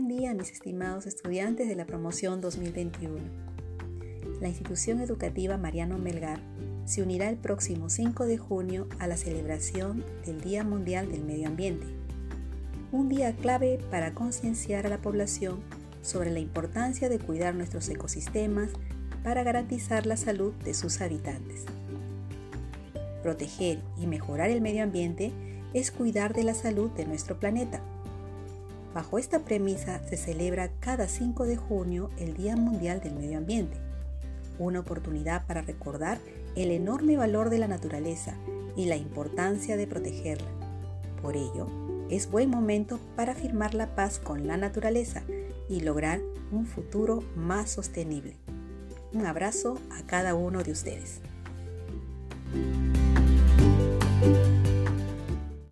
mis estimados estudiantes de la promoción 2021. La institución educativa Mariano Melgar se unirá el próximo 5 de junio a la celebración del Día Mundial del Medio Ambiente, un día clave para concienciar a la población sobre la importancia de cuidar nuestros ecosistemas para garantizar la salud de sus habitantes. Proteger y mejorar el medio ambiente es cuidar de la salud de nuestro planeta. Bajo esta premisa se celebra cada 5 de junio el Día Mundial del Medio Ambiente, una oportunidad para recordar el enorme valor de la naturaleza y la importancia de protegerla. Por ello, es buen momento para firmar la paz con la naturaleza y lograr un futuro más sostenible. Un abrazo a cada uno de ustedes.